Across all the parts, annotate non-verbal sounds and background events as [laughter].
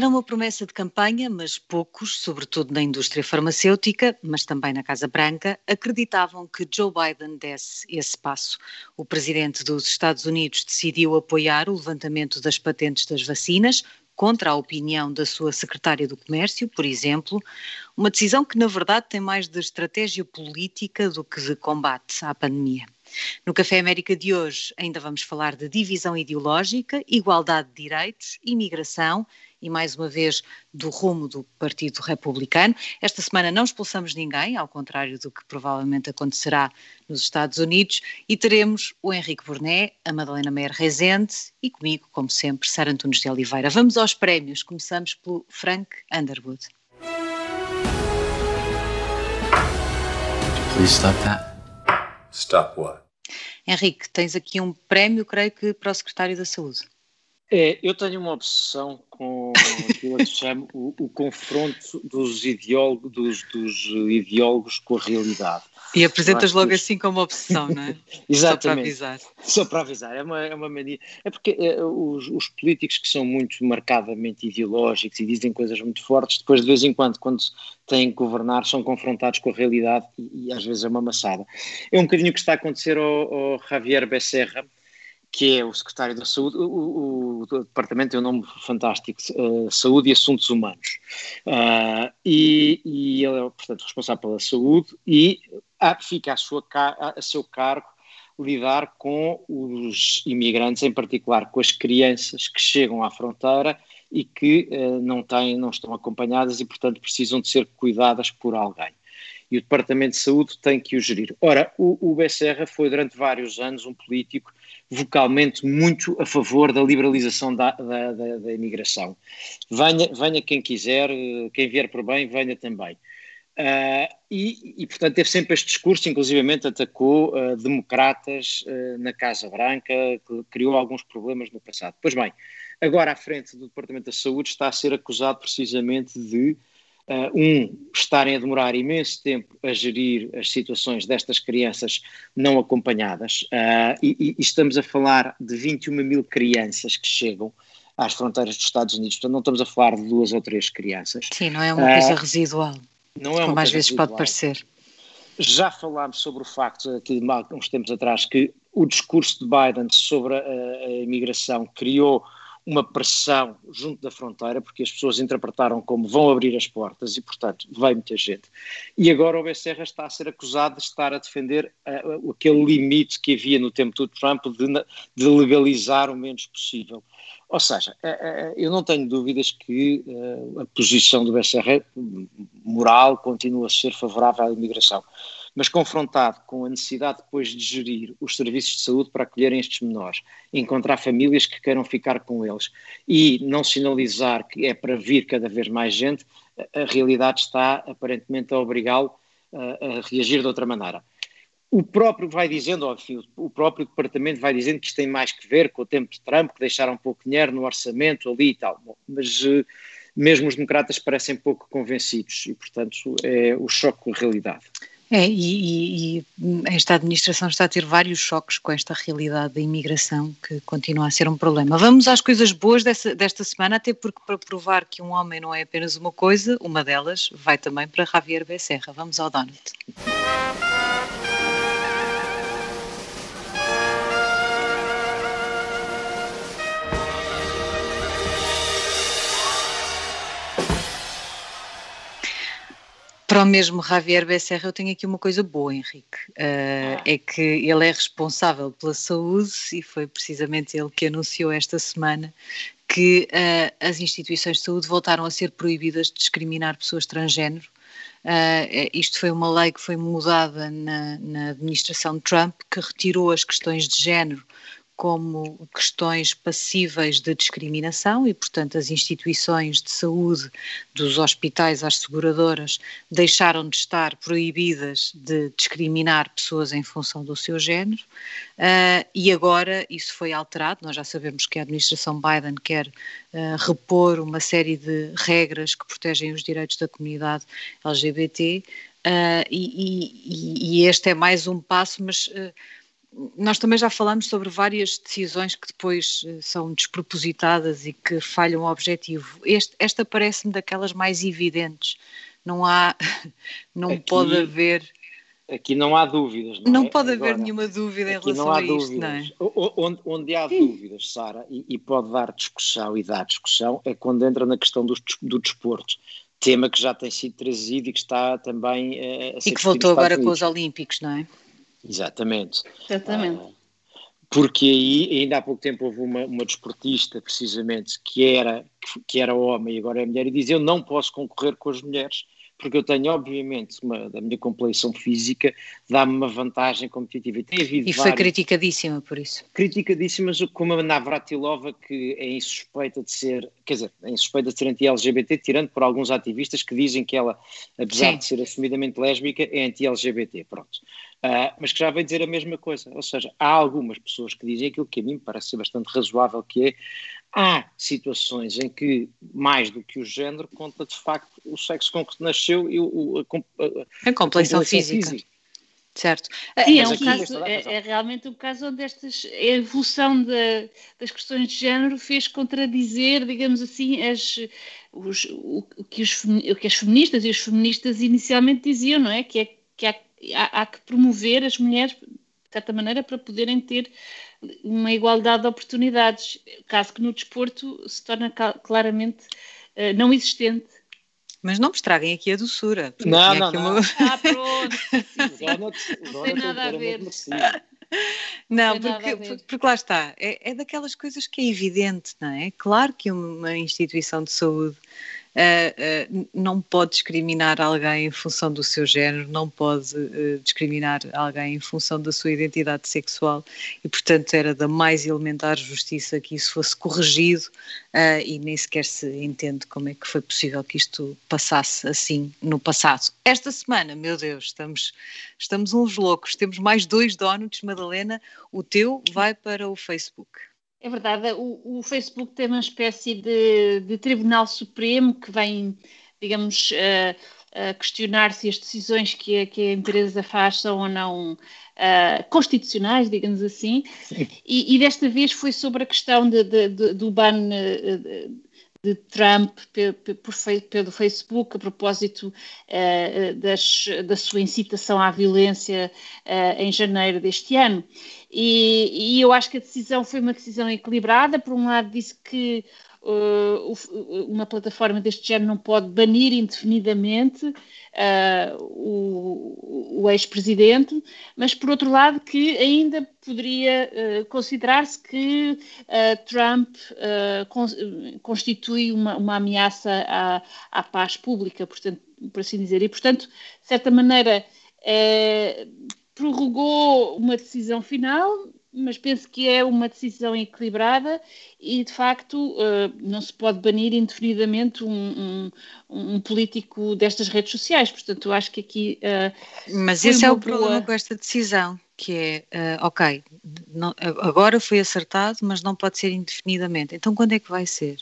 Era uma promessa de campanha, mas poucos, sobretudo na indústria farmacêutica, mas também na Casa Branca, acreditavam que Joe Biden desse esse passo. O presidente dos Estados Unidos decidiu apoiar o levantamento das patentes das vacinas, contra a opinião da sua secretária do Comércio, por exemplo, uma decisão que, na verdade, tem mais de estratégia política do que de combate à pandemia. No Café América de hoje ainda vamos falar de divisão ideológica, igualdade de direitos, imigração e, mais uma vez, do rumo do Partido Republicano. Esta semana não expulsamos ninguém, ao contrário do que provavelmente acontecerá nos Estados Unidos, e teremos o Henrique Burnet, a Madalena Meyer Rezende e comigo, como sempre, Sara Antunes de Oliveira. Vamos aos prémios. Começamos pelo Frank Underwood. Please stop that. Stop what? Henrique, tens aqui um prémio, creio que, para o Secretário da Saúde. É, eu tenho uma obsessão com aquilo que chamo o, o confronto dos, ideólogos, dos, dos ideólogos com a realidade. E apresentas logo assim como obsessão, não é? Exatamente. [laughs] Só para avisar. Só para avisar, é uma, é uma mania. É porque é, os, os, políticos que são muito marcadamente ideológicos e dizem coisas muito fortes, depois de vez em quando, quando têm que governar, são confrontados com a realidade e, e às vezes é uma maçada. É um bocadinho o que está a acontecer ao, ao Javier Becerra, que é o secretário da Saúde, o, o, o departamento tem um nome fantástico, uh, Saúde e Assuntos Humanos, uh, e, e, ele é, portanto, responsável pela saúde e fica a, sua, a seu cargo lidar com os imigrantes, em particular com as crianças que chegam à fronteira e que uh, não, têm, não estão acompanhadas e, portanto, precisam de ser cuidadas por alguém e o Departamento de Saúde tem que o gerir. Ora, o, o Becerra foi durante vários anos um político vocalmente muito a favor da liberalização da, da, da, da imigração. Venha, venha quem quiser, quem vier por bem, venha também. Uh, e, e, portanto, teve sempre este discurso, inclusivamente atacou uh, democratas uh, na Casa Branca, que criou alguns problemas no passado. Pois bem, agora à frente do Departamento da Saúde está a ser acusado precisamente de Uh, um, estarem a demorar imenso tempo a gerir as situações destas crianças não acompanhadas, uh, e, e, estamos a falar de 21 mil crianças que chegam às fronteiras dos Estados Unidos, portanto não estamos a falar de duas ou três crianças. Sim, não é uma coisa uh, residual, não é como às vezes residual. pode parecer. Já falámos sobre o facto, aqui há uns tempos atrás, que o discurso de Biden sobre a, a imigração criou uma pressão junto da fronteira, porque as pessoas interpretaram como vão abrir as portas e, portanto, vai muita gente. E agora o Becerra está a ser acusado de estar a defender uh, aquele limite que havia no tempo do Trump de, de legalizar o menos possível. Ou seja, uh, uh, eu não tenho dúvidas que a posição do Becerra moral continua a ser favorável à imigração mas confrontado com a necessidade depois de gerir os serviços de saúde para acolherem estes menores, encontrar famílias que queiram ficar com eles e não sinalizar que é para vir cada vez mais gente, a realidade está aparentemente a obrigá-lo a, reagir de outra maneira. O próprio vai dizendo, enfim, o próprio departamento vai dizendo que isto tem mais que ver com o tempo de Trump, que deixaram pouco dinheiro no orçamento ali e tal. Bom, mas uh, mesmo os democratas parecem pouco convencidos e, portanto, é o choque com a realidade. É, e, e, esta administração está a ter vários choques com esta realidade da imigração que continua a ser um problema. Vamos às coisas boas dessa, desta semana, até porque para provar que um homem não é apenas uma coisa, uma delas vai também para Javier Becerra. Vamos ao Donald. Para o mesmo Javier Becerra, eu tenho aqui uma coisa boa, Henrique. Uh, ah. É que ele é responsável pela saúde e foi precisamente ele que anunciou esta semana que uh, as instituições de saúde voltaram a ser proibidas de discriminar pessoas transgênero. Uh, isto foi uma lei que foi mudada na, na administração de Trump, que retirou as questões de género como questões passíveis de discriminação e, portanto, as instituições de saúde, dos hospitais às seguradoras, deixaram de estar proibidas de discriminar pessoas em função do seu género uh, e agora isso foi alterado. Nós já sabemos que a administração Biden quer uh, repor uma série de regras que protegem os direitos da comunidade LGBT uh, e, e, e, este é mais um passo, mas nós também já falamos sobre várias decisões que depois eh, são despropositadas e que falham o objetivo. Este, esta parece-me daquelas mais evidentes. Não há, [laughs] não Aqui... pode haver Aqui não há dúvidas. Não, não é? pode haver Agora, nenhuma dúvida em relação a isto, não é? Onde, onde há dúvidas, Sara, e, e, pode dar discussão e dá discussão, é quando entra na questão do, do desporto. Tema que já tem sido trazido e que está também uh, a ser E que voltou agora com os Olímpicos, não é? Exatamente. Exatamente. Uh, porque aí, ainda há pouco tempo, houve uma, uma desportista, precisamente, que era, que era homem e agora é mulher, e dizia: Eu não posso concorrer com as mulheres porque eu tenho, obviamente, uma, a minha complexão física dá-me uma vantagem competitiva. E, tem havido e foi criticadíssima por isso. Criticadíssima, como a Navratilova, que é insuspeita de ser, quer dizer, é insuspeita de ser anti-LGBT, tirando por alguns ativistas que dizem que ela, apesar Sim. de ser assumidamente lésbica, é anti-LGBT, pronto. Uh, mas que já vem dizer a mesma coisa. Ou seja, há algumas pessoas que dizem aquilo que a mim parece ser bastante razoável, que é há situações em que, mais do que o género, conta de facto o sexo com que nasceu e o, a, a, a complexão física. física. Certo. Sim, é, um caso, é, é, realmente um caso onde estas, a evolução de, das questões de género fez contradizer, digamos assim, as, os, o, que os, o que as feministas e os feministas inicialmente diziam, não é? Que, é, que há, há, há que promover as mulheres, de certa maneira, para poderem ter uma igualdade de oportunidades, caso que no desporto se torna claramente uh, não existente. Mas não me estraguem aqui a doçura. Não, não, não. Uma... Ah, pronto. [laughs] Não tem nada a ver. Não, porque, porque, lá está, é, é daquelas coisas que é evidente, não é? Claro que uma instituição de saúde uh, não pode discriminar alguém em função do seu género, não pode uh, discriminar alguém em função da sua identidade sexual e, portanto, era da mais elementar justiça que isso fosse corrigido e nem sequer se entende como é que foi possível que isto passasse assim no passado. Esta semana, meu Deus, estamos, estamos uns loucos, temos mais dois donuts, Madalena, o teu vai para o Facebook. É verdade, o, o, Facebook tem uma espécie de, de Tribunal Supremo que vem, digamos, uh, uh, questionar se as decisões que a, que a, empresa faz são ou não uh, constitucionais, digamos assim, e, e, desta vez foi sobre a questão de, de, do ban de Trump pelo Facebook a propósito uh, das, da sua incitação à violência uh, em janeiro deste ano. E, e, eu acho que a decisão foi uma decisão equilibrada. Por um lado, disse que uma plataforma deste género não pode banir indefinidamente uh, o, o ex-presidente, mas por outro lado que ainda poderia uh, considerar-se que Trump constitui uma, uma ameaça à, à, paz pública, portanto, por assim dizer. E, portanto, de certa maneira, prorrogou uma decisão final, mas penso que é uma decisão equilibrada e, de facto, uh, não se pode banir indefinidamente um, um, um, político destas redes sociais. Portanto, acho que aqui. Uh, mas esse é o boa... problema com esta decisão, que é, uh, ok, não, agora foi acertado, mas não pode ser indefinidamente. Então, quando é que vai ser?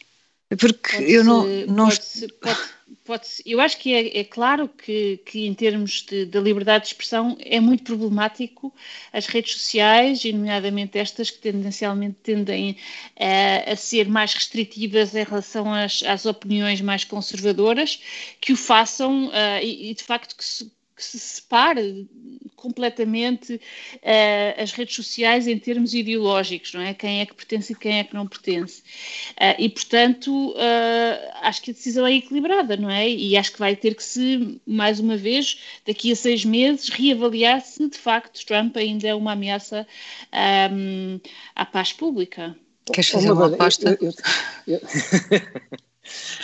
Porque pode eu não. não... Pode, pode, eu acho que é, é claro que, que, em termos de, liberdade de expressão, é muito problemático as redes sociais, e nomeadamente estas que tendencialmente tendem a, a ser mais restritivas em relação às, às, opiniões mais conservadoras, que o façam uh, e, e, de facto que se, que se separe completamente uh, as redes sociais em termos ideológicos, não é? Quem é que pertence e quem é que não pertence. Uh, e, portanto, uh, acho que a decisão é equilibrada, não é? E acho que vai ter que se, mais uma vez, daqui a seis meses, reavaliar se de facto Trump ainda é uma ameaça um, à paz pública. Queres fazer uma aposta? Eu, eu, eu,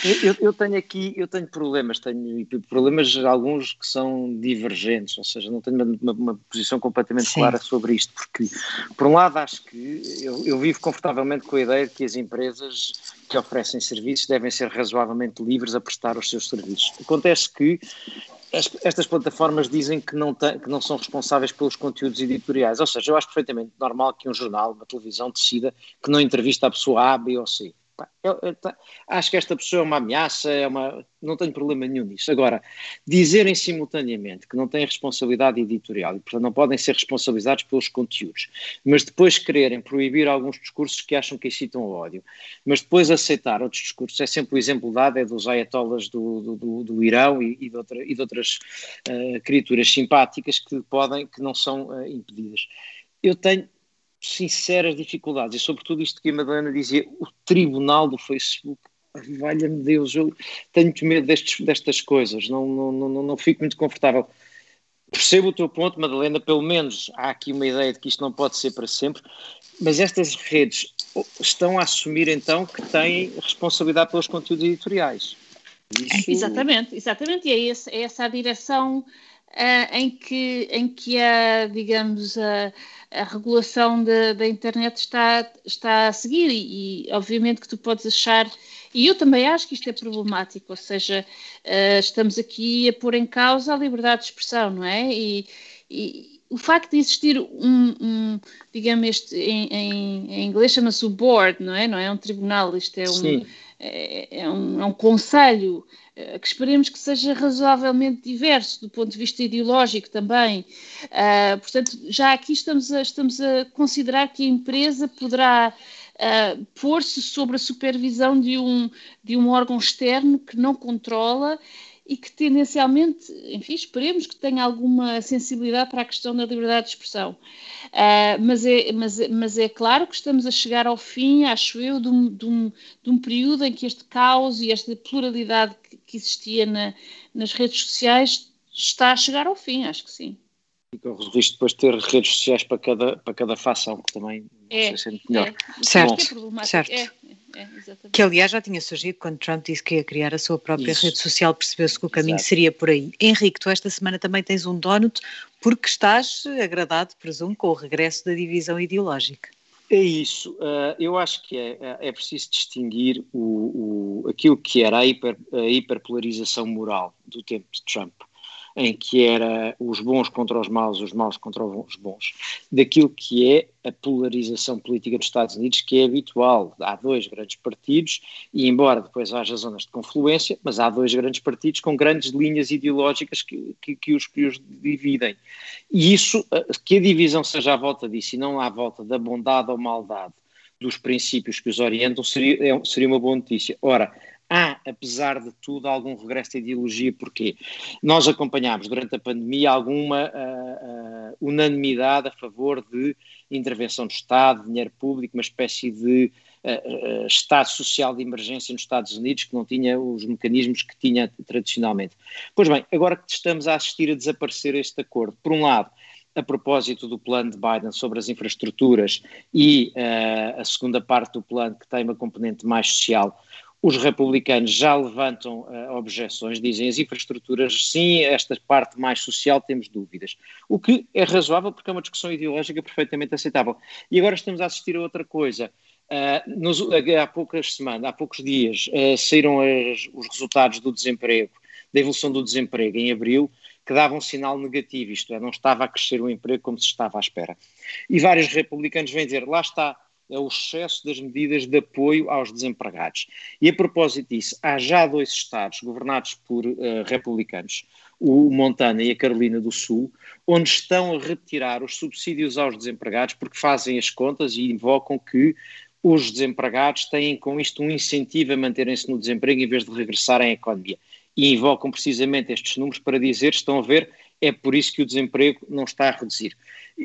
eu, eu, tenho aqui, eu tenho problemas, tenho problemas alguns que são divergentes, ou seja, não tenho uma, uma posição completamente Sim. clara sobre isto, porque por um lado acho que eu, eu, vivo confortavelmente com a ideia de que as empresas que oferecem serviços devem ser razoavelmente livres a prestar os seus serviços. Acontece que estas plataformas dizem que não, tem, que não são responsáveis pelos conteúdos editoriais, ou seja, eu acho perfeitamente normal que um jornal, uma televisão decida que não entrevista a pessoa A, B ou C Eu, eu, acho que esta pessoa é uma ameaça, é uma, não tenho problema nenhum nisso. Agora, dizerem simultaneamente que não têm responsabilidade editorial e, portanto, não podem ser responsabilizados pelos conteúdos, mas depois quererem proibir alguns discursos que acham que incitam o ódio, mas depois aceitar outros discursos, é sempre o exemplo dado, é dos ayatollahs do, do, do Irão e, e, de outra, e, de outras uh, criaturas simpáticas que podem, que não são uh, impedidas. Eu tenho sinceras dificuldades, e sobretudo isto que a Madalena dizia, o tribunal do Facebook, valha-me Deus, eu tenho medo destes, destas coisas, não, não, não, não fico muito confortável. Percebo o teu ponto, Madalena, pelo menos há aqui uma ideia de que isto não pode ser para sempre, mas estas redes estão a assumir então que têm responsabilidade pelos conteúdos editoriais. Isso... Exatamente, exatamente, e é, esse, é essa a direção uh, em, que, em que a, digamos, a, a regulação da, internet está, está a seguir e, e, obviamente que tu podes achar, e eu também acho que isto é problemático, ou seja, uh, estamos aqui a pôr em causa a liberdade de expressão, não é? E, e o facto de existir um, um digamos, este, em, em, em inglês chama-se o board, não é? Não é um tribunal, isto é um, é, é, um, é um conselho eh, que esperemos que seja razoavelmente diverso do ponto de vista ideológico também. Uh, portanto, já aqui estamos a, estamos a considerar que a empresa poderá uh, pôr-se sob a supervisão de um, de um órgão externo que não controla e que tendencialmente, enfim, esperemos que tenha alguma sensibilidade para a questão da liberdade de expressão. Uh, mas, é, mas, mas é claro que estamos a chegar ao fim, acho eu, de um, de um, de um período em que este caos e esta pluralidade que, que existia na, nas redes sociais está a chegar ao fim, acho que sim. E com o risco depois de ter redes sociais para cada, para cada facção, que também é, se é melhor. É. Certo, é certo. É, é, que aliás já tinha surgido quando Trump disse que ia criar a sua própria Isso. rede social, percebeu-se que o caminho Exato. seria por aí. Henrique, tu esta semana também tens um donut porque estás agradado, presumo, com o regresso da divisão ideológica. É isso. Uh, eu acho que é, é, é preciso distinguir o, o, aquilo que era a, hiper, a hiperpolarização moral do tempo de Trump em que era os bons contra os maus, os maus contra os bons, daquilo que é a polarização política dos Estados Unidos, que é habitual. Há dois grandes partidos, e embora depois haja zonas de confluência, mas há dois grandes partidos com grandes linhas ideológicas que, que, que, os, que os dividem. E isso, eh, que a divisão seja à volta disso e não à volta da bondade ou maldade dos princípios que os orientam, seria, é seria uma boa notícia. Ora, há, apesar de tudo, algum regresso de ideologia, porque nós acompanhámos durante a pandemia alguma uh, uh, unanimidade a favor de intervenção do Estado, dinheiro público, uma espécie de uh, Estado social de emergência nos Estados Unidos que não tinha os mecanismos que tinha tradicionalmente. Pois bem, agora que estamos a assistir a desaparecer este acordo, por um lado, a propósito do plano de Biden sobre as infraestruturas e uh, a segunda parte do plano que tem uma componente mais social, os republicanos já levantam uh, objeções, dizem as infraestruturas, sim, esta parte mais social temos dúvidas. O que é razoável porque é uma discussão ideológica perfeitamente aceitável. E agora estamos a assistir a outra coisa. Uh, nos, há poucas semanas, há poucos dias, uh, saíram as, os resultados do desemprego, da evolução do desemprego em abril, que davam um sinal negativo, isto é, não estava a crescer o emprego como se estava à espera. E vários republicanos vêm dizer, lá está, é o excesso das medidas de apoio aos desempregados. E a propósito disso, há já dois estados governados por uh, republicanos, o Montana e a Carolina do Sul, onde estão a retirar os subsídios aos desempregados porque fazem as contas e invocam que os desempregados têm com isto um incentivo a manterem-se no desemprego em vez de regressarem à economia. E invocam precisamente estes números para dizer, estão a ver, é por isso que o desemprego não está a reduzir.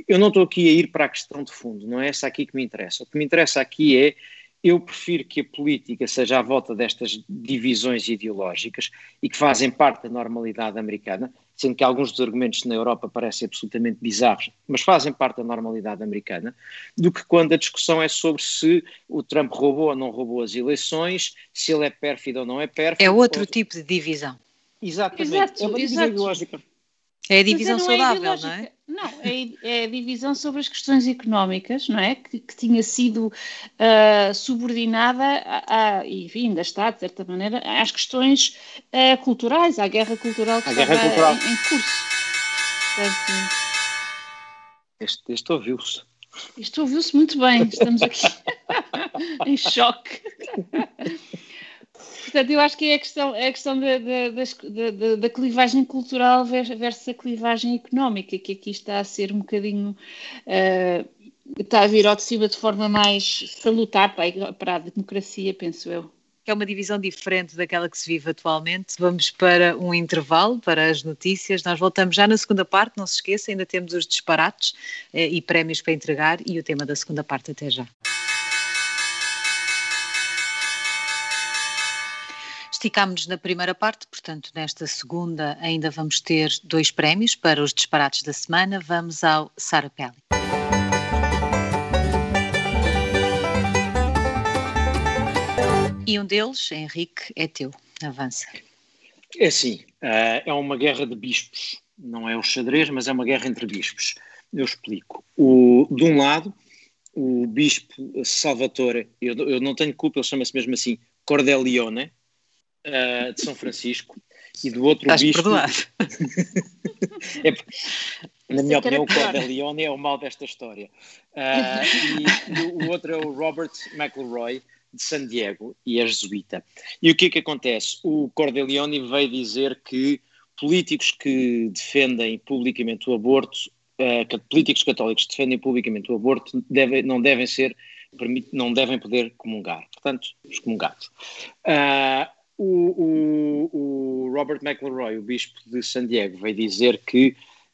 Eu não estou aqui a ir para a questão de fundo, não é essa aqui que me interessa. O que me interessa aqui é eu prefiro que a política seja à volta destas divisões ideológicas e que fazem parte da normalidade americana, sendo que alguns dos argumentos na Europa parecem absolutamente bizarros, mas fazem parte da normalidade americana, do que quando a discussão é sobre se o Trump roubou ou não roubou as eleições, se ele é pérfido ou não é pérfido. É outro ou... tipo de divisão. Exatamente. Exato, é uma divisão ideológica. É a divisão não é saudável, é não é? Não, é, é, a divisão sobre as questões económicas, não é? Que, que tinha sido uh, subordinada, a, a, enfim, ainda está, de certa maneira, às questões uh, culturais, à guerra cultural que a estava cultural. Em, em, curso. Portanto, este, este ouviu-se. Isto ouviu-se muito bem, estamos aqui [laughs] em choque. Portanto, eu acho que é a questão, é a questão da, da, da, da, clivagem cultural versus a clivagem económica, que aqui está a ser um bocadinho. Uh, está a vir ao de cima de forma mais salutar para, para a democracia, penso eu é uma divisão diferente daquela que se vive atualmente. Vamos para um intervalo, para as notícias. Nós voltamos já na segunda parte, não se esqueça, ainda temos os disparates eh, e prémios para entregar e o tema da segunda parte até já. Esticámos-nos na primeira parte, portanto, nesta segunda ainda vamos ter dois prémios para os disparates da semana. Vamos ao Sara Pelli. E um deles, Henrique, é teu. Avança. É assim, eh, é uma guerra de bispos. Não é o xadrez, mas é uma guerra entre bispos. Eu explico. O, de um lado, o bispo Salvatore, eu, eu não tenho culpa, ele chama-se mesmo assim, Cordelione, uh, de São Francisco, e do outro Estás bispo. [laughs] é, na minha opinião, o Cordelione é o mal desta história. Uh, e, e, o outro é o Robert McElroy, de San Diego, e é jesuíta. E o que é que acontece? O Cordelione veio dizer que políticos que defendem publicamente o aborto, uh, políticos católicos que defendem publicamente o aborto, deve, não devem ser não devem poder comungar, portanto, excomungados. Uh, o, o, o, Robert McElroy, o bispo de San Diego, veio dizer que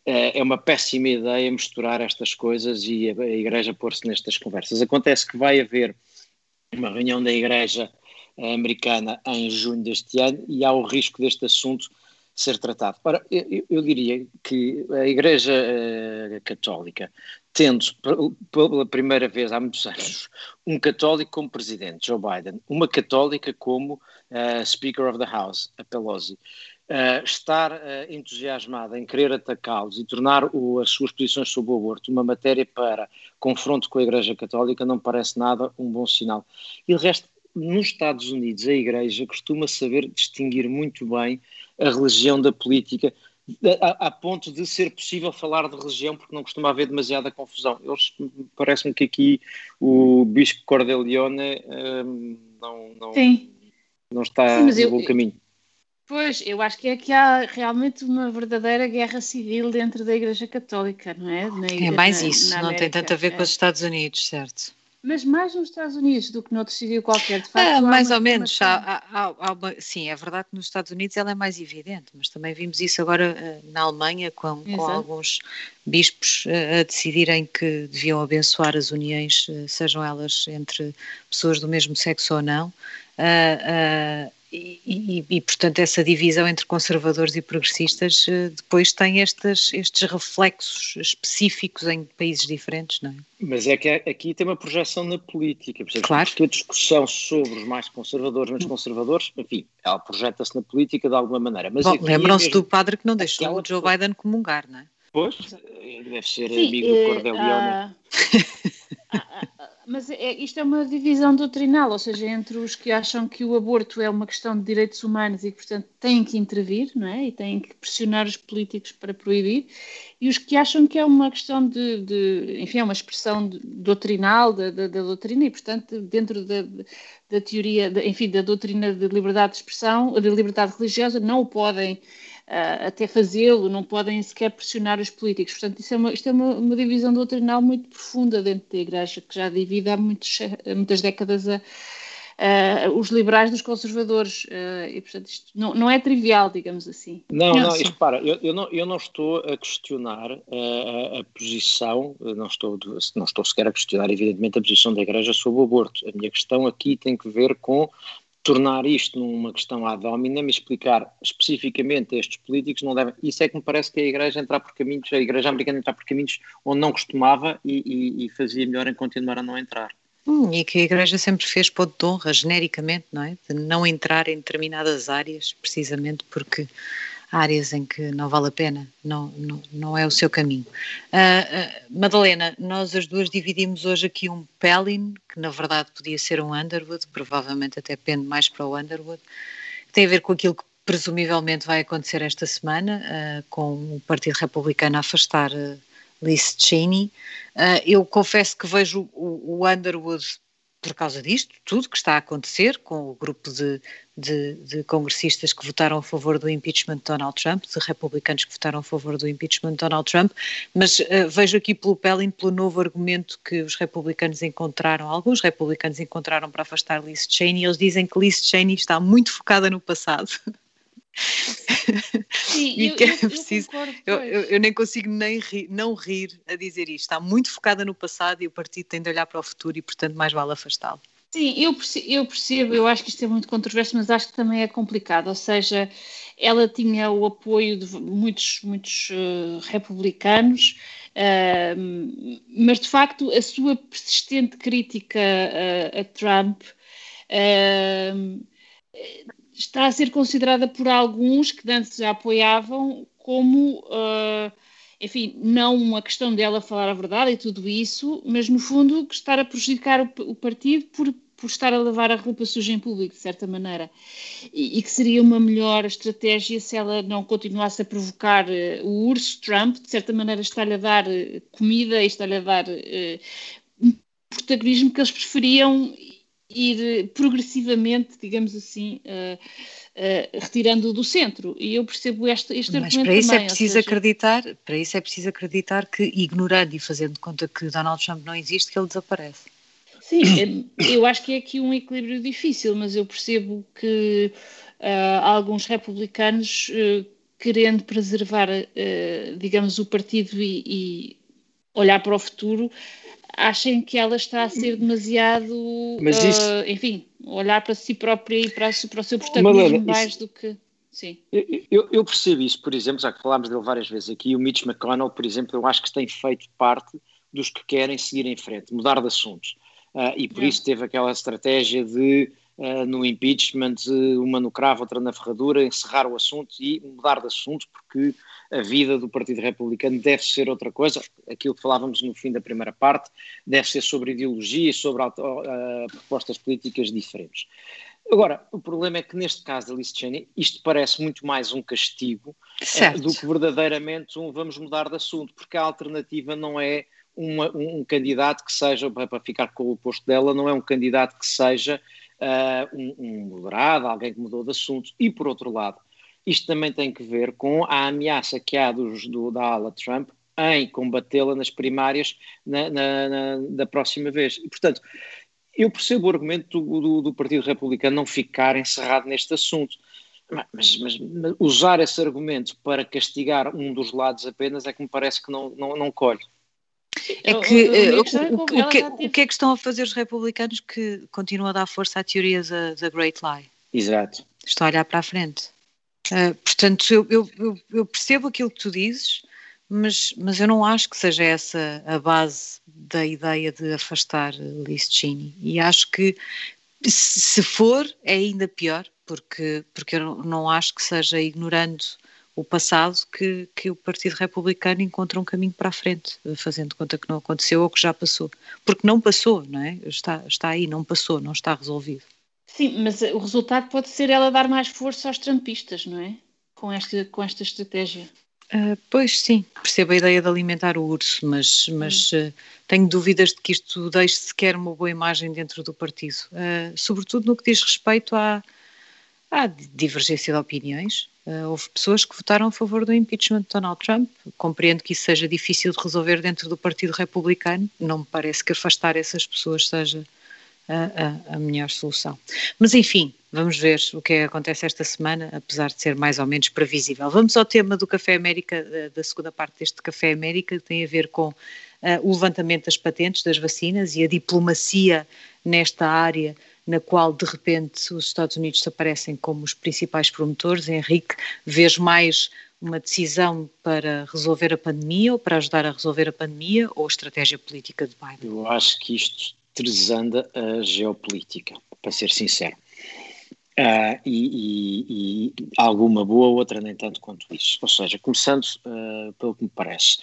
uh, é uma péssima ideia misturar estas coisas e a, a Igreja pôr-se nestas conversas. Acontece que vai haver uma reunião da Igreja americana em junho deste ano e há o risco deste assunto ser tratado. Ora, eu, eu diria que a Igreja uh, Católica, tendo pela primeira vez há muitos anos um católico como presidente, Joe Biden, uma católica como uh, Speaker of the House, a Pelosi. Uh, estar uh, entusiasmada em querer atacá-los e tornar o, as suas posições sobre o aborto uma matéria para confronto com a Igreja Católica não parece nada um bom sinal. E o resto, nos Estados Unidos, a Igreja costuma saber distinguir muito bem a religião da política, a, a, ponto de ser possível falar de religião, porque não costuma haver demasiada confusão. Parece-me que aqui o Bispo Cordelione um, não, não, Sim não está Sim, no bom caminho. Pois, eu acho que é que há realmente uma verdadeira guerra civil dentro da Igreja Católica, não é? Na, é mais na, isso, na não tem tanto a ver é. com os Estados Unidos, certo? Mas mais nos Estados Unidos do que noutro sítio qualquer, de facto. É, mais ou menos. Há, há, há uma, sim, é verdade que nos Estados Unidos ela é mais evidente, mas também vimos isso agora uh, na Alemanha com, com alguns bispos uh, a decidirem que deviam abençoar as uniões, uh, sejam elas entre pessoas do mesmo sexo ou não. Uh, uh, e, e, e, portanto, essa divisão entre conservadores e progressistas uh, depois tem estes, estes reflexos específicos em países diferentes, não é? Mas é que aqui tem uma projeção na política, claro. porque a discussão sobre os mais conservadores, menos conservadores, enfim, ela projeta-se na política de alguma maneira. Mas lembram-se do padre que não deixou o Joe Biden comungar, não é? Pois, deve ser Sim, amigo do Cordelione. Uh, [laughs] Mas é, isto é uma divisão doutrinal, ou seja, entre os que acham que o aborto é uma questão de direitos humanos e que, portanto, têm que intervir, não é? E têm que pressionar os políticos para proibir, e os que acham que é uma questão de, de enfim, é uma expressão de, doutrinal da, da, da, doutrina e, portanto, dentro da, da teoria, enfim, da doutrina de liberdade de expressão, de liberdade religiosa, não o podem uh, até fazê-lo, não podem sequer pressionar os políticos. Portanto, isso é uma, isto é uma, uma, divisão doutrinal muito profunda dentro da Igreja, que já divide há muitos, muitas décadas a, uh, os liberais dos conservadores. Uh, e, portanto, isto não, não, é trivial, digamos assim. Não, não, não isto, para, eu, eu, não, eu não estou a questionar a, a, posição, não estou, não estou sequer a questionar, evidentemente, a posição da Igreja sobre o aborto. A minha questão aqui tem que ver com tornar isto numa questão ad hominem e explicar especificamente a estes políticos não devem. Isso é que me parece que a Igreja entrar por caminhos, a Igreja americana entrar por caminhos onde não costumava e, e, e fazia melhor em continuar a não entrar. Hum, e que a Igreja sempre fez ponto de honra, genericamente, não é? De não entrar em determinadas áreas, precisamente porque áreas em que não vale a pena, não, não, não é o seu caminho. Uh, uh, Madalena, nós as duas dividimos hoje aqui um Pellin, que na verdade podia ser um Underwood, provavelmente até pende mais para o Underwood, tem a ver com aquilo que presumivelmente vai acontecer esta semana, uh, com o Partido Republicano a afastar Liz Cheney. eu confesso que vejo o, o Underwood por causa disto, tudo que está a acontecer com o grupo de, de, de, congressistas que votaram a favor do impeachment de Donald Trump, de republicanos que votaram a favor do impeachment de Donald Trump, mas uh, vejo aqui pelo Pelling, pelo novo argumento que os republicanos encontraram, alguns republicanos encontraram para afastar Liz Cheney, eles dizem que Liz Cheney está muito focada no passado. [laughs] Sim, [laughs] e eu, que é preciso, eu, eu, eu, nem consigo nem rir, não rir a dizer isto. Está muito focada no passado e o partido tem de olhar para o futuro e, portanto, mais vale afastá-lo. Sim, eu percebo, eu percebo, eu acho que isto é muito controverso, mas acho que também é complicado. Ou seja, ela tinha o apoio de muitos, muitos uh, republicanos, uh, mas de facto a sua persistente crítica a, a Trump. Uh, está a ser considerada por alguns que antes a apoiavam como, uh, enfim, não uma questão dela falar a verdade e tudo isso, mas no fundo estar a prejudicar o, o partido por, por estar a levar a roupa suja em público, de certa maneira. E, e que seria uma melhor estratégia se ela não continuasse a provocar uh, o urso Trump, de certa maneira está-lhe a dar uh, comida e está-lhe a dar um protagonismo que eles preferiam ir progressivamente, digamos assim, uh, uh, retirando do centro. E eu percebo este, este Mas argumento para isso é também, é preciso seja... acreditar, para isso é preciso acreditar que ignorando e fazendo conta que Donald Trump não existe, que ele desaparece. Sim, eu acho que é aqui um equilíbrio difícil, mas eu percebo que uh, alguns republicanos, querendo preservar, digamos, o partido e, e olhar para o futuro, achem que ela está a ser demasiado, isso... uh, enfim, olhar para si própria e para, para o seu protagonismo mais isso... do que. Sim. Eu, eu, percebo isso, por exemplo, já que falámos dele várias vezes aqui, o Mitch McConnell, por exemplo, eu acho que tem feito parte dos que querem seguir em frente, mudar de assuntos. Uh, e por é. isso teve aquela estratégia de, no impeachment, uma no cravo, outra na ferradura, encerrar o assunto e mudar de assunto, porque a vida do Partido Republicano deve ser outra coisa, aquilo que falávamos no fim da primeira parte, deve ser sobre ideologia e sobre uh, propostas políticas diferentes. Agora, o problema é que neste caso da Liz Cheney, isto parece muito mais um castigo uh, do que verdadeiramente um vamos mudar de assunto, porque a alternativa não é uma, um, um, candidato que seja, para ficar com o posto dela, não é um candidato que seja uh, um, um moderado, alguém que mudou de assunto. E por outro lado, isto também tem que ver com a ameaça que há dos, do, da ala Trump em combatê-la nas primárias na, na, na, da próxima vez. E, portanto, eu percebo o argumento do, do, do, Partido Republicano não ficar encerrado neste assunto. Mas, mas, mas, usar esse argumento para castigar um dos lados apenas é que me parece que não, não, não colhe. É que eh, o, o, o, que, o que é que estão a fazer os republicanos que continuam a dar força à teoria da, da Great Lie? Exato. Estão a olhar para a frente. Uh, portanto, eu, eu, eu, percebo aquilo que tu dizes, mas, mas eu não acho que seja essa a base da ideia de afastar Liz Cheney. E acho que se for, é ainda pior, porque, porque eu não acho que seja ignorando o passado que, que o Partido Republicano encontra um caminho para a frente, fazendo conta que não aconteceu ou que já passou. Porque não passou, não é? Está, está aí, não passou, não está resolvido. Sim, mas o resultado pode ser ela dar mais força aos trampistas, não é? Com esta, com esta estratégia. Uh, pois sim, percebo a ideia de alimentar o urso, mas, mas uh, tenho dúvidas de que isto deixe sequer uma boa imagem dentro do partido, uh, sobretudo no que diz respeito à, à divergência de opiniões. Houve pessoas que votaram a favor do impeachment de Donald Trump. Compreendo que isso seja difícil de resolver dentro do Partido Republicano. Não me parece que afastar essas pessoas seja a, a, a, melhor solução. Mas enfim, vamos ver o que é que acontece esta semana, apesar de ser mais ou menos previsível. Vamos ao tema do Café América, da, da segunda parte deste Café América, que tem a ver com uh, o levantamento das patentes das vacinas e a diplomacia nesta área na qual de repente os Estados Unidos aparecem como os principais promotores. Henrique, vês mais uma decisão para resolver a pandemia ou para ajudar a resolver a pandemia ou a estratégia política de Biden? Eu acho que isto tresanda a geopolítica, para ser sincero. Uh, e, e, e, alguma boa, outra nem tanto quanto isso. Ou seja, começando uh, pelo que me parece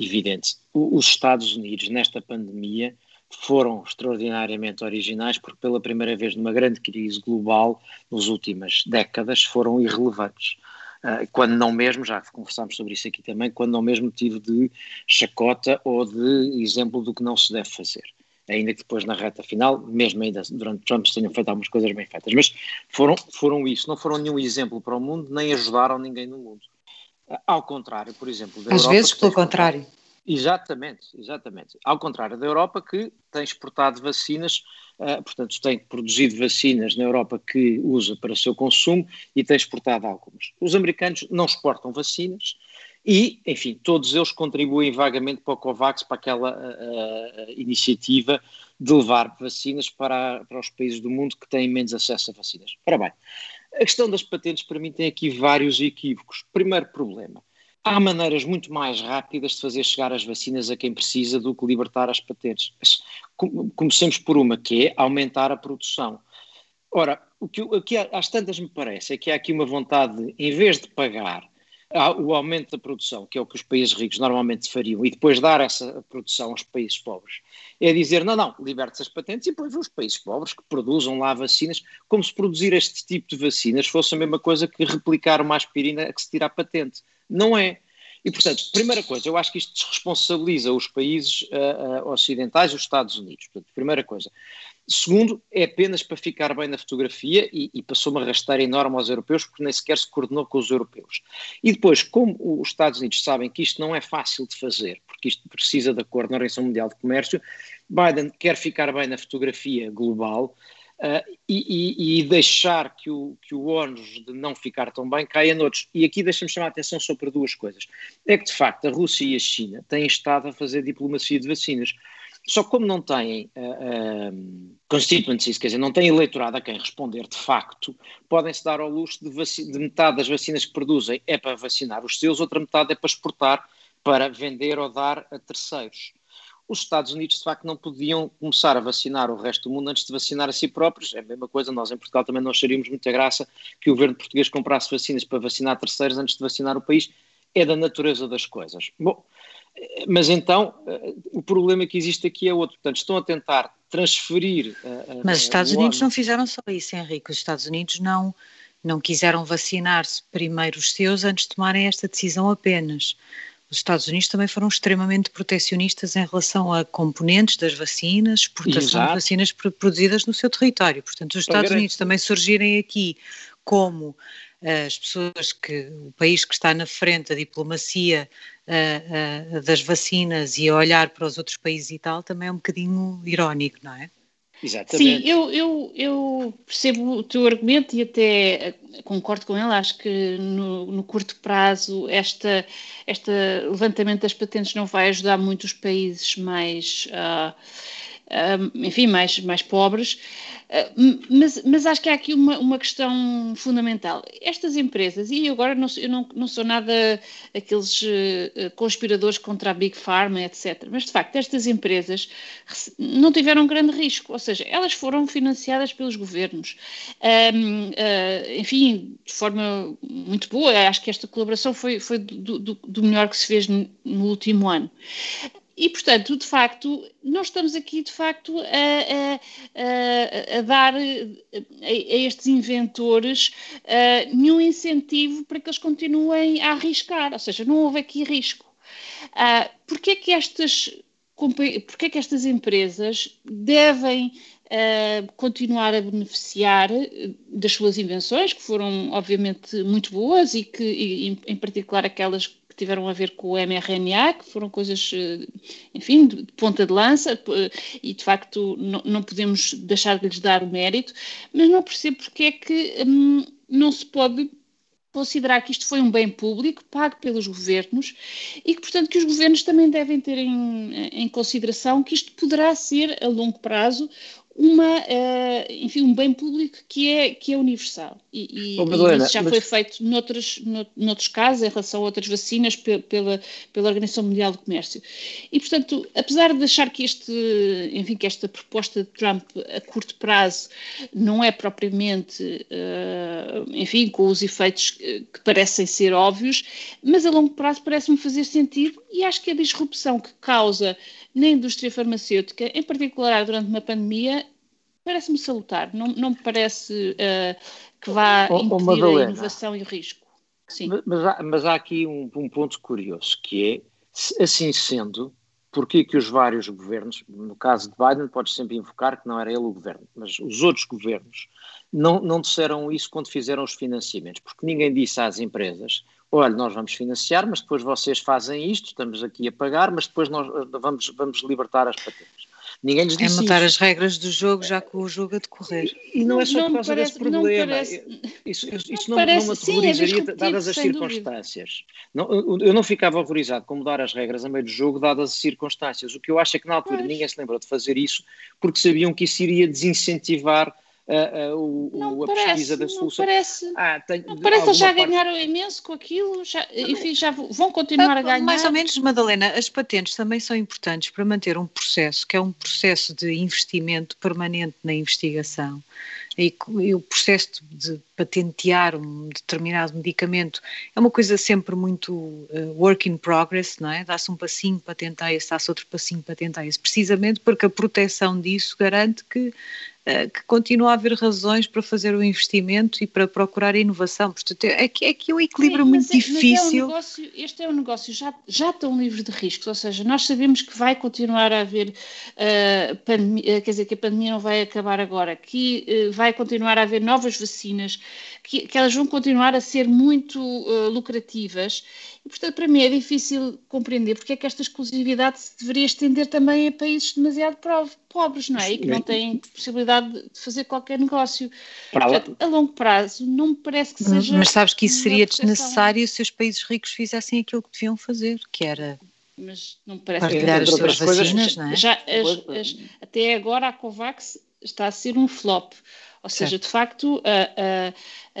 evidente, os Estados Unidos nesta pandemia foram extraordinariamente originais porque pela primeira vez numa grande crise global nas últimas décadas foram irrelevantes. Uh, quando não mesmo, já conversámos sobre isso aqui também, quando não mesmo tive de chacota ou de exemplo do que não se deve fazer ainda que depois na reta final, mesmo ainda durante Trump, tenham feito algumas coisas bem feitas, mas foram, foram isso, não foram nenhum exemplo para o mundo, nem ajudaram ninguém no mundo. Ao contrário, por exemplo, às Europa, vezes pelo contrário. Exatamente, exatamente. Ao contrário da Europa, que tem exportado vacinas, uh, portanto, tem produzido vacinas na Europa que usa para seu consumo e tem exportado algumas. Os americanos não exportam vacinas e, enfim, todos eles contribuem vagamente para o COVAX, para aquela uh, iniciativa de levar vacinas para, para os países do mundo que têm menos acesso a vacinas. Ora bem, a questão das patentes para mim tem aqui vários equívocos. Primeiro problema há maneiras muito mais rápidas de fazer chegar as vacinas a quem precisa do que libertar as patentes. Comecemos por uma, que é aumentar a produção. Ora, o que, o que às tantas me parece é que há aqui uma vontade, de, em vez de pagar o aumento da produção, que é o que os países ricos normalmente fariam, e depois dar essa produção aos países pobres, é dizer, não, não, liberte as patentes e depois os países pobres que produzam lá vacinas, como se produzir este tipo de vacinas fosse a mesma coisa que replicar uma aspirina que se tira a patente. Não é. E, portanto, primeira coisa, eu acho que isto desresponsabiliza os países uh, uh, ocidentais e os Estados Unidos. Portanto, primeira coisa. Segundo, é apenas para ficar bem na fotografia e, e passou uma rasteira enorme aos europeus porque nem sequer se coordenou com os europeus. E depois, como os Estados Unidos sabem que isto não é fácil de fazer, porque isto precisa de acordo na Organização Mundial de Comércio, Biden quer ficar bem na fotografia global Uh, e, e, e, deixar que o, que o ónus de não ficar tão bem caia noutros. E aqui deixa-me chamar a atenção sobre duas coisas. É que, de facto, a Rússia e a China têm estado a fazer diplomacia de vacinas. Só que como não têm uh, constituencies, quer dizer, não têm eleitorado a quem responder de facto, podem-se dar ao luxo de, de metade das vacinas que produzem é para vacinar os seus, outra metade é para exportar, para vender ou dar a terceiros os Estados Unidos de facto não podiam começar a vacinar o resto do mundo antes de vacinar a si próprios. É a mesma coisa, nós em Portugal também não acharíamos muita graça que o governo português comprasse vacinas para vacinar terceiros antes de vacinar o país. É da natureza das coisas. Bom, mas então eh, o problema que existe aqui é outro. Portanto, estão a tentar transferir. A, mas os Estados Unidos não fizeram só isso, Henrique. Os Estados Unidos não, não quiseram vacinar-se primeiro os seus antes de tomarem esta decisão apenas. Os Estados Unidos também foram extremamente protecionistas em relação a componentes das vacinas, exportação Exato. de vacinas produzidas no seu território. Portanto, os Estados Unidos também surgirem aqui como eh, as pessoas que, o país que está na frente da diplomacia uh, uh, das vacinas e a olhar para os outros países e tal, também é um bocadinho irónico, não é? Exatamente. Sim, eu, eu, eu, percebo o teu argumento e até eh, concordo com ele. Acho que no, no curto prazo esta, este levantamento das patentes não vai ajudar muito os países mais, uh, enfim, mais, mais pobres. Ah, mas, mas, acho que há aqui uma, uma, questão fundamental. Estas empresas, e agora não, eu não, não sou nada aqueles uh, conspiradores contra a Big Pharma, etc. Mas de facto, estas empresas não tiveram grande risco, ou seja, elas foram financiadas pelos governos. Ah, enfim, de forma muito boa, acho que esta colaboração foi, foi do, do, do melhor que se fez no último ano. E, portanto, de facto, nós estamos aqui, de facto, a, a, a, dar a, estes inventores nenhum incentivo para que eles continuem a arriscar, ou seja, não houve aqui risco. Uh, Porquê é que estas, porquê é que estas empresas devem uh, continuar a beneficiar das suas invenções, que foram, obviamente, muito boas e que, e, em particular, aquelas que tiveram a ver com o mRNA, que foram coisas, eh, enfim, de ponta de lança, e de facto não, não podemos deixar de lhes dar o mérito, mas não percebo porque é que hum, não se pode considerar que isto foi um bem público pago pelos governos e que, portanto, que os governos também devem ter em, em consideração que isto poderá ser, a longo prazo, uma, uh, enfim, um bem público que é, que é universal. E, e, oh, e isso já mas... foi feito noutros, noutros casos, em relação a outras vacinas, pela, pela Organização Mundial do Comércio. E, portanto, apesar de achar que, este, enfim, que esta proposta de Trump a curto prazo não é propriamente, uh, enfim, com os efeitos que, que parecem ser óbvios, mas a longo prazo parece-me fazer sentido e acho que a disrupção que causa na indústria farmacêutica, em particular durante uma pandemia, parece-me salutar. Não, não me parece uh, que vá oh, impedir a inovação e o risco. Sim. Mas, há, mas há aqui um, um ponto curioso, que é, assim sendo, porque que os vários governos, no caso de Biden, pode sempre invocar que não era ele o governo, mas os outros governos não, não disseram isso quando fizeram os financiamentos, porque ninguém disse às empresas: olha, nós vamos financiar, mas depois vocês fazem isto, estamos aqui a pagar, mas depois nós vamos, vamos libertar as patentes. Ninguém lhes disse É mudar as regras do jogo já com o jogo a decorrer. E não, é só Não por causa parece- desse problema. parece- Isso, [laughs] isso- isso Não parece- não me sim, é aterrorizaria disruptivo, dadas as circunstâncias. Não, eu, eu não ficava horrorizado com mudar as regras a meio do jogo, dadas as circunstâncias. O que eu acho é que na altura Pois. ninguém se lembrou de fazer isso porque sabiam que isso iria desincentivar ah, ah, o- Não a parece, pesquisa da não solução. parece. Ah, tem- Não parece que eles alguma já parte- ganharam imenso com aquilo, já, enfim, já vão continuar a ganhar. Ah, Mais ou menos, Madalena, as patentes também são importantes para manter um processo, que é um processo de investimento permanente na investigação. E, e o processo de patentear um determinado medicamento é uma coisa sempre muito eh, work in progress, não é? Dá-se um passinho, patenteia esse, dá-se outro passinho, patenteia esse, precisamente porque a proteção disso garante que que continua a haver razões para fazer o investimento e para procurar inovação. Portanto, é que é, que é um equilíbrio Sim, muito é- mas é um difícil. negócio- este é um negócio já, já tão livre de riscos, ou seja, nós sabemos que vai continuar a haver ah, pandemia, quer dizer, que a pandemia não vai acabar agora, que eh, vai continuar a haver novas vacinas, que, que elas vão continuar a ser muito ah, lucrativas. E, portanto, para mim é difícil compreender porque é que esta exclusividade se deveria estender também a países demasiado pobres, não é? E que não têm possibilidade de fazer qualquer negócio. Portanto, a longo prazo, não me parece que seja. Mas sabes que isso seria desnecessário se os países ricos fizessem aquilo que deviam fazer, que era mas não me parece partilhar as suas outras coisas, vacinas, não é? Já as- as- até agora a COVAX está a ser um flop. Ou seja, de facto, a,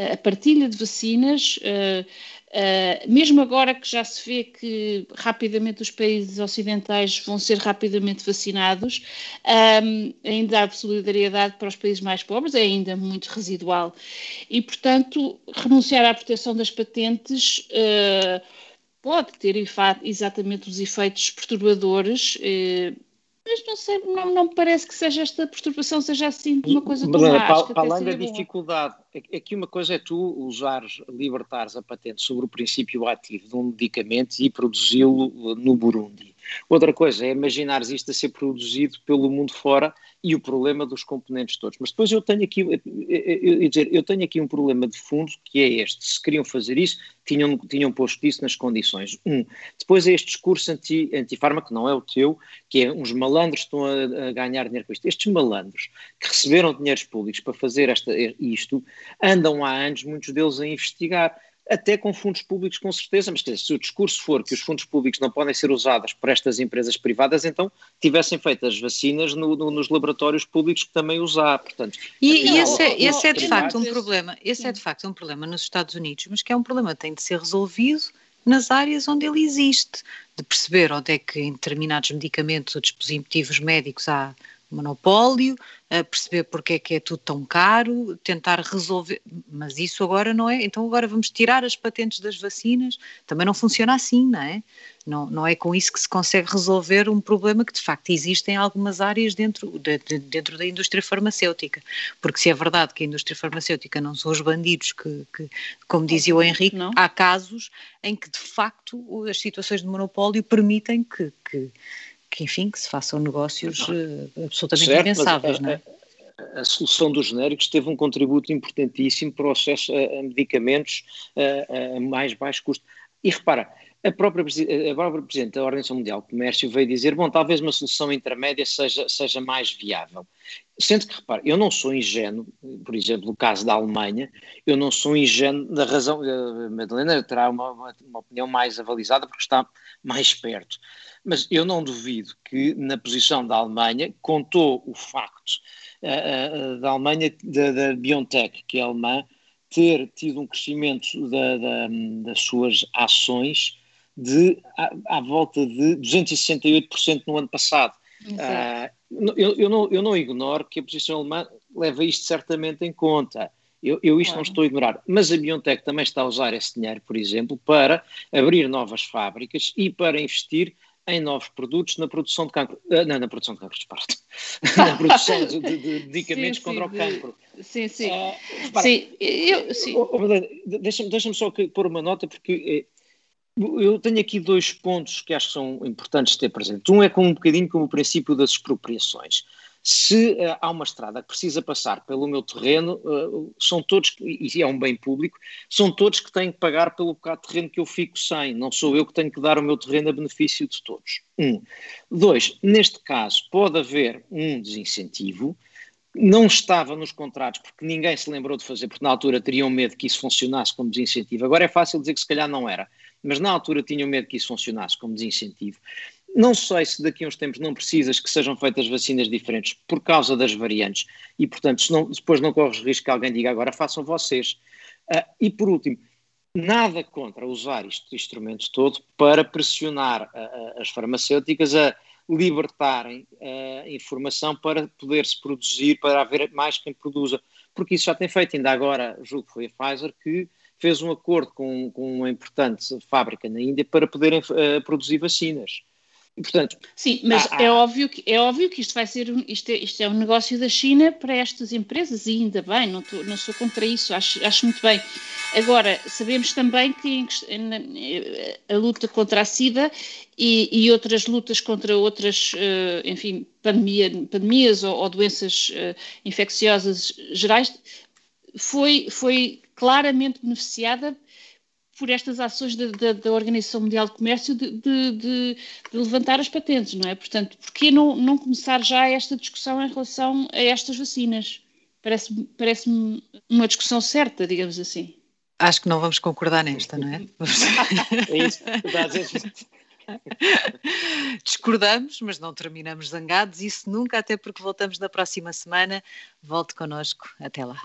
a- a partilha de vacinas, eh, eh, mesmo agora que já se vê que rapidamente os países ocidentais vão ser rapidamente vacinados, ahm, ainda há solidariedade para os países mais pobres, é ainda muito residual. E, portanto, renunciar à proteção das patentes. eh, pode ter exatamente os efeitos perturbadores, eh, mas não sei, não, não me parece que seja esta perturbação seja assim uma coisa tão má, para, para além da dificuldade, é- aqui uma coisa é tu usares, libertares a patente sobre o princípio ativo de um medicamento e produzi-lo uh, no Burundi. Outra coisa é imaginares isto a ser produzido pelo mundo fora e o problema dos componentes todos. Mas depois eu tenho aqui, eu, eu- tenho aqui um problema de fundo que é este. Se queriam fazer isso, tinham, tinham posto isso nas condições. Um. Depois é este discurso anti, antifarma, que não é o teu, que é uns malandros estão a, a ganhar dinheiro com isto. Estes malandros que receberam dinheiros públicos para fazer esta, isto, andam há anos, muitos deles, a investigar até com fundos públicos, com certeza, mas dizer, se o discurso for que os fundos públicos não podem ser usados por estas empresas privadas, então tivessem feito as vacinas no- no- nos laboratórios públicos que também usar, portanto... E, e esse, é, esse é de facto um problema. Esse é de facto um problema nos Estados Unidos, mas que é um problema que tem de ser resolvido nas áreas onde ele existe, de perceber onde é que em determinados medicamentos ou dispositivos médicos há monopólio, perceber porque é que é tudo tão caro, tentar resolver, mas isso agora não é, então agora vamos tirar as patentes das vacinas, também não funciona assim, não é? Não, não é com isso que se consegue resolver um problema que de facto existe em algumas áreas dentro, de- de- dentro da indústria farmacêutica, porque se é verdade que a indústria farmacêutica não são os bandidos que, que como dizia o Henrique, Não. há casos em que de facto as situações de monopólio permitem que, que, que, enfim, que se façam negócios eh, absolutamente Certo, impensáveis, a- não é? a, a solução dos genéricos teve um contributo importantíssimo para o acesso a, a medicamentos a, mais baixo custo. E repara, a própria, a própria Presidente da Organização Mundial do Comércio veio dizer, bom, talvez uma solução intermédia seja, seja mais viável. Sendo que, repara, eu não sou ingênuo, por exemplo, no caso da Alemanha, eu não sou ingênuo da razão, a Madalena terá uma, uma opinião mais avalizada porque está mais perto, mas eu não duvido que na posição da Alemanha contou o facto uh, uh, da Alemanha, da, da BioNTech, que é alemã, ter tido um crescimento da, da, das suas ações de à, à volta de 268% no ano passado. Uh, eu, eu, não, eu não ignoro que a posição alemã leva isto certamente em conta. Eu, eu isto claro. não estou a ignorar. Mas a BioNTech também está a usar esse dinheiro, por exemplo, para abrir novas fábricas e para investir em novos produtos na produção de cancro. Uh, não, na produção de cancro, disparate. [laughs] na produção de, de, de medicamentos sim, contra sim, o cancro. Sim, sim. Uh, sim, eu, sim. Oh, oh, deixa-me deixa só pôr uma nota, porque Eu tenho aqui dois pontos que acho que são importantes ter presente. Um é com um bocadinho como o princípio das expropriações. Se uh, há uma estrada que precisa passar pelo meu terreno, uh, são todos, e é um bem público, são todos que têm que pagar pelo bocado de terreno que eu fico sem. Não sou eu que tenho que dar o meu terreno a benefício de todos. Um. Dois, neste caso, pode haver um desincentivo não estava nos contratos porque ninguém se lembrou de fazer, porque na altura teriam medo que isso funcionasse como desincentivo. Agora é fácil dizer que se calhar não era, mas na altura tinham medo que isso funcionasse como desincentivo. Não sei se daqui a uns tempos não precisas que sejam feitas vacinas diferentes por causa das variantes e, portanto, não, depois não corres risco que alguém diga agora façam vocês. Uh, e por último, nada contra usar este instrumento todo para pressionar uh, as farmacêuticas a libertarem uh, informação para poder-se produzir, para haver mais quem produza, porque isso já tem feito, ainda agora, julgo que foi a Pfizer, que fez um acordo com, com uma importante fábrica na Índia para poderem uh, produzir vacinas. Portanto, Sim, mas há, é, óbvio que, é óbvio que isto vai ser isto é, isto é um negócio da China para estas empresas, e ainda bem, não, tô, não sou contra isso, acho, acho muito bem. Agora, sabemos também que a luta contra a SIDA e, e outras lutas contra outras, uh, enfim, pandemia, pandemias ou, ou doenças uh, infecciosas gerais foi, foi claramente beneficiada por estas ações da, da, Organização Mundial de Comércio de, de, de, levantar as patentes, não é? Portanto, por que não, não começar já esta discussão em relação a estas vacinas? Parece-me parece uma discussão certa, digamos assim. Acho que não vamos concordar nesta, não é? é isso, [laughs] Discordamos, mas não terminamos zangados, isso nunca, até porque voltamos na próxima semana. Volte connosco. Até lá.